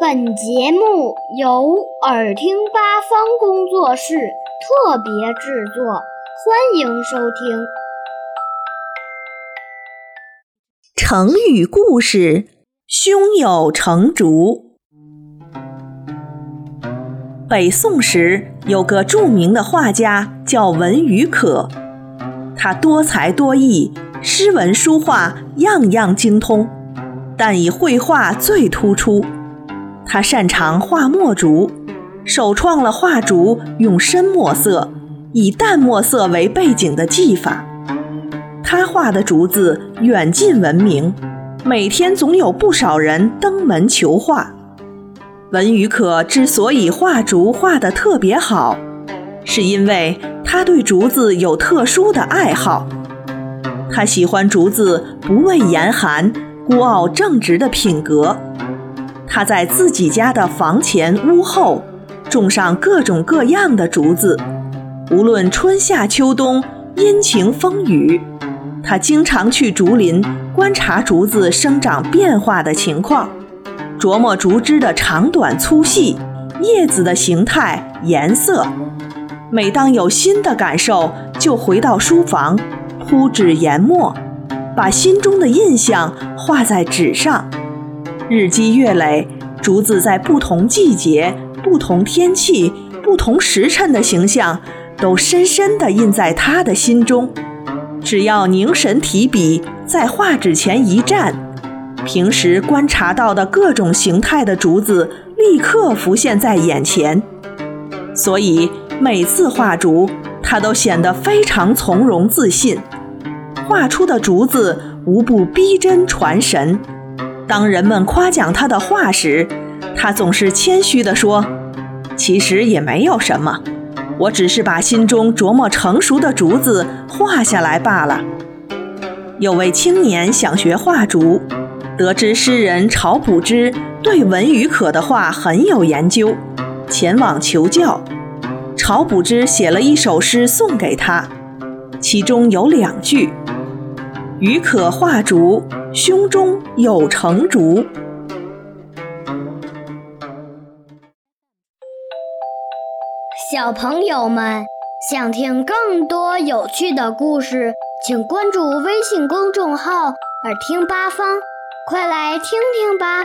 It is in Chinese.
本节目由耳听八方工作室特别制作，欢迎收听。成语故事：胸有成竹。北宋时有个著名的画家叫文与可，他多才多艺，诗文书画样样精通，但以绘画最突出。他擅长画墨竹，首创了画竹用深墨色、以淡墨色为背景的技法。他画的竹子远近闻名，每天总有不少人登门求画。文与可之所以画竹画得特别好，是因为他对竹子有特殊的爱好。他喜欢竹子不畏严寒、孤傲正直的品格。他在自己家的房前屋后种上各种各样的竹子，无论春夏秋冬、阴晴风雨，他经常去竹林观察竹子生长变化的情况，琢磨竹枝的长短粗细、叶子的形态、颜色。每当有新的感受，就回到书房，铺纸研墨，把心中的印象画在纸上。日积月累，竹子在不同季节、不同天气、不同时辰的形象，都深深地印在他的心中。只要凝神提笔，在画纸前一站，平时观察到的各种形态的竹子，立刻浮现在眼前。所以每次画竹，他都显得非常从容自信，画出的竹子无不逼真传神。当人们夸奖他的画时，他总是谦虚地说：“其实也没有什么，我只是把心中琢磨成熟的竹子画下来罢了。”有位青年想学画竹，得知诗人晁补之对文与可的画很有研究，前往求教。晁补之写了一首诗送给他，其中有两句：“鱼可画竹。”胸中有成竹。小朋友们想听更多有趣的故事，请关注微信公众号“耳听八方”，快来听听吧。